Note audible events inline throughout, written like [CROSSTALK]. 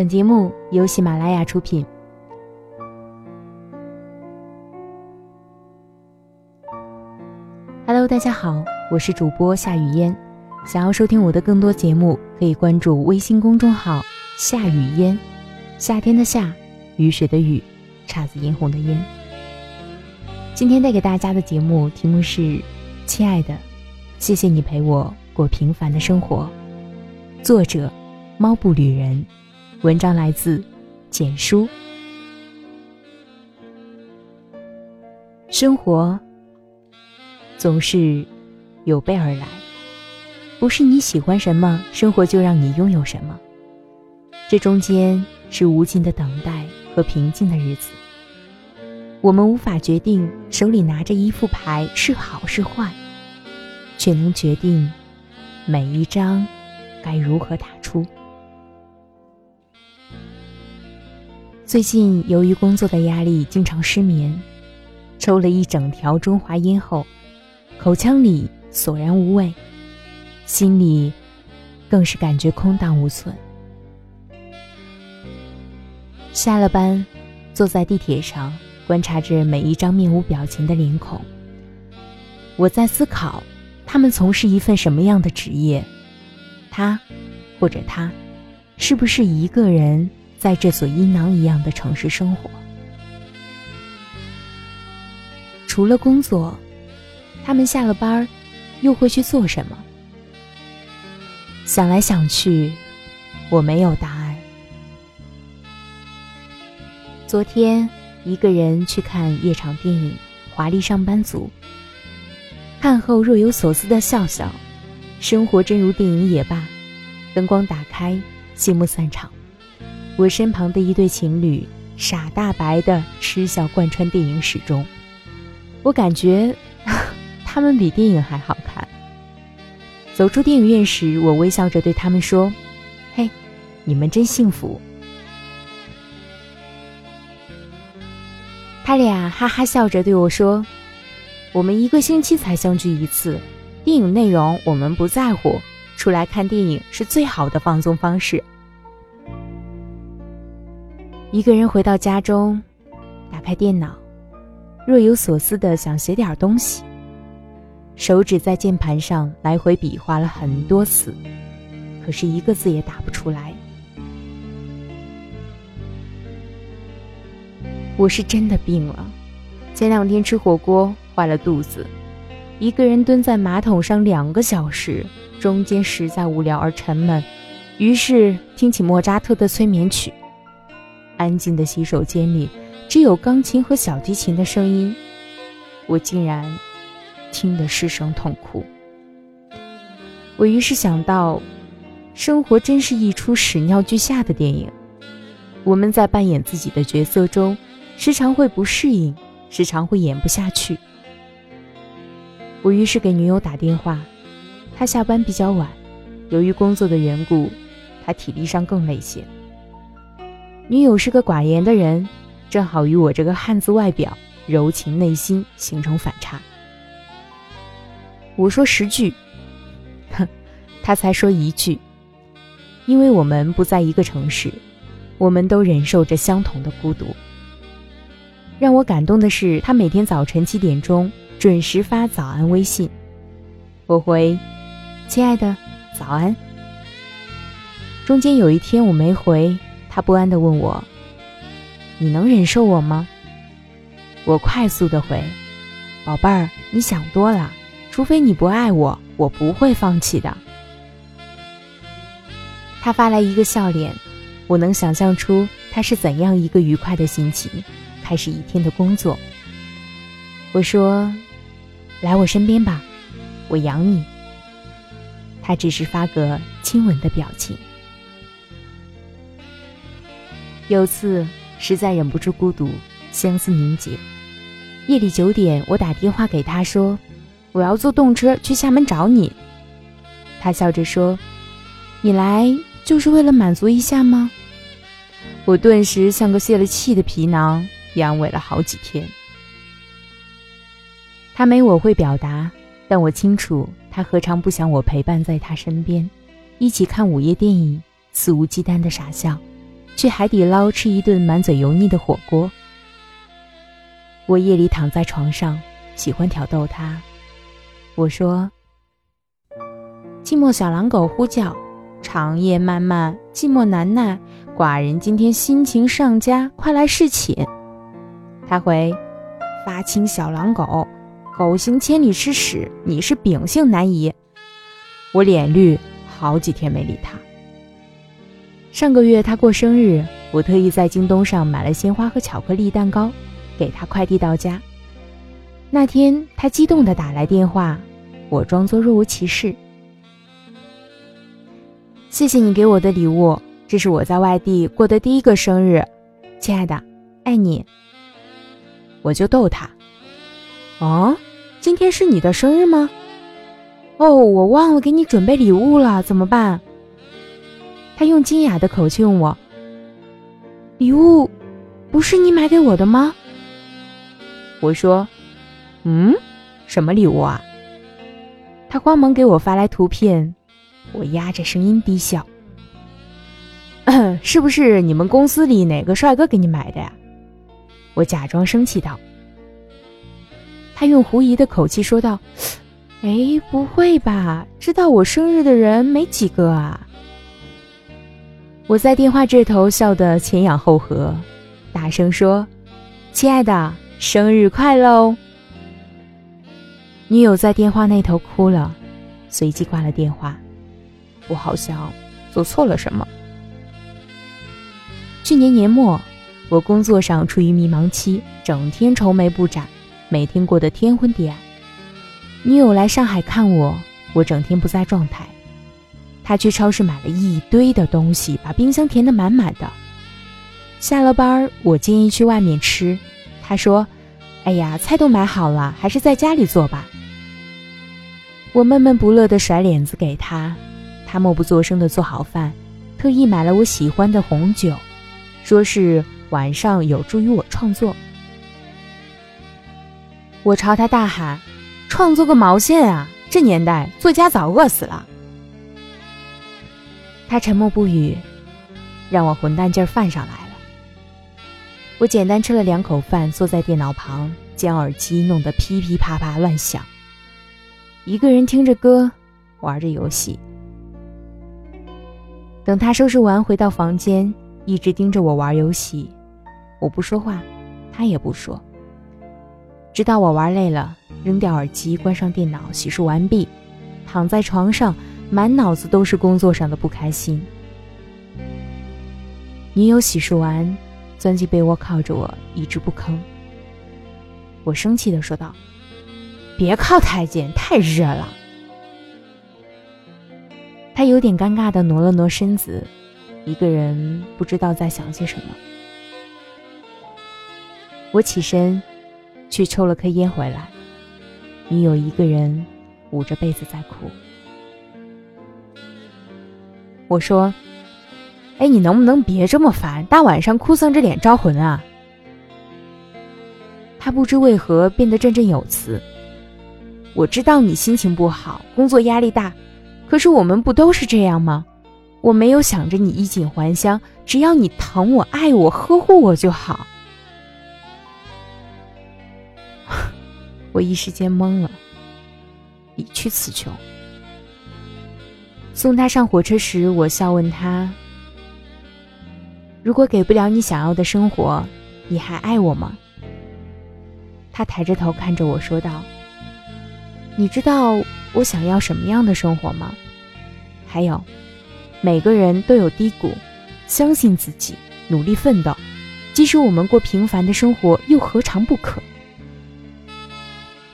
本节目由喜马拉雅出品。Hello，大家好，我是主播夏雨嫣。想要收听我的更多节目，可以关注微信公众号“夏雨嫣”，夏天的夏，雨水的雨，姹紫嫣红的嫣。今天带给大家的节目题目是：亲爱的，谢谢你陪我过平凡的生活。作者：猫步旅人。文章来自简书。生活总是有备而来，不是你喜欢什么，生活就让你拥有什么。这中间是无尽的等待和平静的日子。我们无法决定手里拿着一副牌是好是坏，却能决定每一张该如何打出。最近由于工作的压力，经常失眠，抽了一整条中华烟后，口腔里索然无味，心里更是感觉空荡无存。下了班，坐在地铁上，观察着每一张面无表情的脸孔。我在思考，他们从事一份什么样的职业？他，或者他，是不是一个人？在这所阴囊一样的城市生活，除了工作，他们下了班又会去做什么？想来想去，我没有答案。昨天一个人去看夜场电影《华丽上班族》，看后若有所思的笑笑。生活真如电影也罢，灯光打开，谢幕散场。我身旁的一对情侣傻大白的痴笑贯穿电影始终，我感觉 [LAUGHS] 他们比电影还好看。走出电影院时，我微笑着对他们说：“嘿，你们真幸福。”他俩哈哈笑着对我说：“我们一个星期才相聚一次，电影内容我们不在乎，出来看电影是最好的放松方式。”一个人回到家中，打开电脑，若有所思的想写点东西。手指在键盘上来回比划了很多次，可是一个字也打不出来。我是真的病了，前两天吃火锅坏了肚子，一个人蹲在马桶上两个小时，中间实在无聊而沉闷，于是听起莫扎特的催眠曲。安静的洗手间里，只有钢琴和小提琴的声音，我竟然听得失声痛哭。我于是想到，生活真是一出屎尿俱下的电影。我们在扮演自己的角色中，时常会不适应，时常会演不下去。我于是给女友打电话，她下班比较晚，由于工作的缘故，她体力上更累些。女友是个寡言的人，正好与我这个汉子外表、柔情内心形成反差。我说十句，哼，他才说一句。因为我们不在一个城市，我们都忍受着相同的孤独。让我感动的是，他每天早晨七点钟准时发早安微信，我回：“亲爱的，早安。”中间有一天我没回。不安地问我：“你能忍受我吗？”我快速地回：“宝贝儿，你想多了。除非你不爱我，我不会放弃的。”他发来一个笑脸，我能想象出他是怎样一个愉快的心情，开始一天的工作。我说：“来我身边吧，我养你。”他只是发个亲吻的表情。有次实在忍不住孤独，相思凝结。夜里九点，我打电话给他说：“我要坐动车去厦门找你。”他笑着说：“你来就是为了满足一下吗？”我顿时像个泄了气的皮囊，阳痿了好几天。他没我会表达，但我清楚他何尝不想我陪伴在他身边，一起看午夜电影，肆无忌惮的傻笑。去海底捞吃一顿满嘴油腻的火锅。我夜里躺在床上，喜欢挑逗他。我说：“寂寞小狼狗呼叫，长夜漫漫，寂寞难耐。寡人今天心情上佳，快来侍寝。”他回：“发情小狼狗，狗行千里吃屎，你是秉性难移。”我脸绿，好几天没理他。上个月他过生日，我特意在京东上买了鲜花和巧克力蛋糕，给他快递到家。那天他激动地打来电话，我装作若无其事。谢谢你给我的礼物，这是我在外地过的第一个生日，亲爱的，爱你。我就逗他，哦，今天是你的生日吗？哦，我忘了给你准备礼物了，怎么办？他用惊讶的口气问我：“礼物不是你买给我的吗？”我说：“嗯，什么礼物啊？”他慌忙给我发来图片，我压着声音低笑：“是不是你们公司里哪个帅哥给你买的呀？”我假装生气道。他用狐疑的口气说道。哎，不会吧？知道我生日的人没几个啊！我在电话这头笑得前仰后合，大声说：“亲爱的，生日快乐哦！”女友在电话那头哭了，随即挂了电话。我好像做错了什么。去年年末，我工作上处于迷茫期，整天愁眉不展，每天过得天昏地暗。女友来上海看我，我整天不在状态。他去超市买了一堆的东西，把冰箱填得满满的。下了班，我建议去外面吃，他说：“哎呀，菜都买好了，还是在家里做吧。”我闷闷不乐地甩脸子给他。他默不作声地做好饭，特意买了我喜欢的红酒，说是晚上有助于我创作。我朝他大喊。创作个毛线啊！这年代，作家早饿死了。他沉默不语，让我混蛋劲儿犯上来了。我简单吃了两口饭，坐在电脑旁，将耳机弄得噼噼啪啪乱响。一个人听着歌，玩着游戏。等他收拾完回到房间，一直盯着我玩游戏。我不说话，他也不说。直到我玩累了。扔掉耳机，关上电脑，洗漱完毕，躺在床上，满脑子都是工作上的不开心。女友洗漱完，钻进被窝靠着我，一直不吭。我生气的说道：“别靠太近，太热了。”他有点尴尬的挪了挪身子，一个人不知道在想些什么。我起身，去抽了颗烟回来。女友一个人捂着被子在哭。我说：“哎，你能不能别这么烦？大晚上哭丧着脸招魂啊？”他不知为何变得振振有词。我知道你心情不好，工作压力大，可是我们不都是这样吗？我没有想着你衣锦还乡，只要你疼我、爱我、呵护我就好。[LAUGHS] 我一时间懵了，已去词穷。送他上火车时，我笑问他：“如果给不了你想要的生活，你还爱我吗？”他抬着头看着我说道：“你知道我想要什么样的生活吗？还有，每个人都有低谷，相信自己，努力奋斗，即使我们过平凡的生活，又何尝不可？”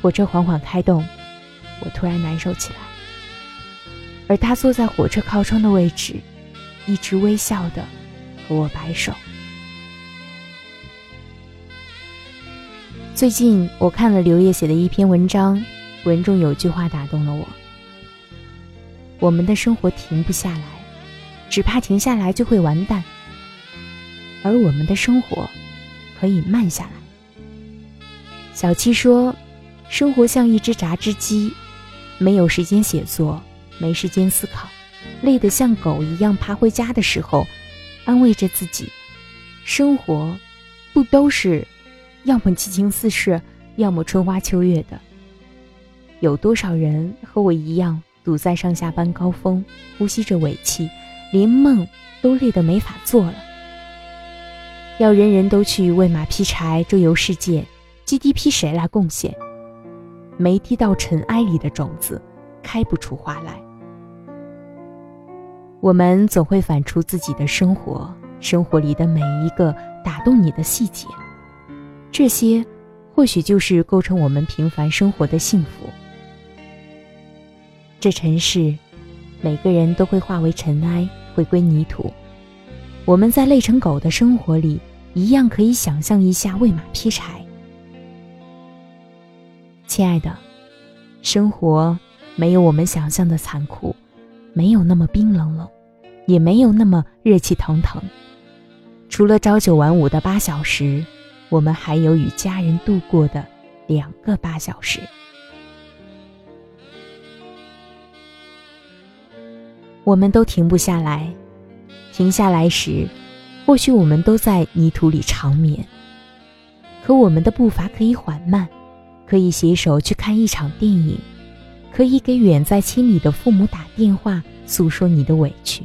火车缓缓开动，我突然难受起来。而他坐在火车靠窗的位置，一直微笑的和我摆手。最近我看了刘烨写的一篇文章，文中有句话打动了我：我们的生活停不下来，只怕停下来就会完蛋；而我们的生活可以慢下来。小七说。生活像一只榨汁机，没有时间写作，没时间思考，累得像狗一样爬回家的时候，安慰着自己，生活，不都是，要么激情四射，要么春花秋月的？有多少人和我一样，堵在上下班高峰，呼吸着尾气，连梦都累得没法做了？要人人都去喂马劈柴，周游世界，GDP 谁来贡献？没滴到尘埃里的种子，开不出花来。我们总会反刍自己的生活，生活里的每一个打动你的细节，这些或许就是构成我们平凡生活的幸福。这尘世，每个人都会化为尘埃，回归泥土。我们在累成狗的生活里，一样可以想象一下喂马劈柴。亲爱的，生活没有我们想象的残酷，没有那么冰冷冷，也没有那么热气腾腾。除了朝九晚五的八小时，我们还有与家人度过的两个八小时。我们都停不下来，停下来时，或许我们都在泥土里长眠。可我们的步伐可以缓慢。可以携手去看一场电影，可以给远在千里的父母打电话，诉说你的委屈。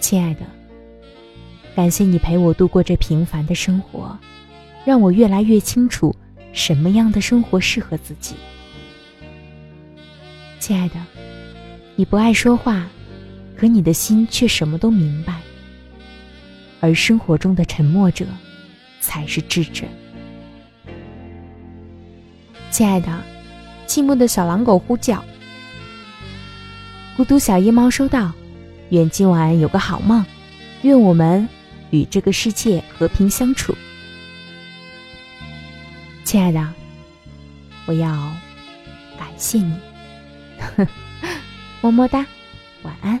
亲爱的，感谢你陪我度过这平凡的生活，让我越来越清楚什么样的生活适合自己。亲爱的，你不爱说话，可你的心却什么都明白。而生活中的沉默者，才是智者。亲爱的，寂寞的小狼狗呼叫。孤独小夜猫收到，愿今晚有个好梦，愿我们与这个世界和平相处。亲爱的，我要感谢你，[LAUGHS] 么么哒，晚安。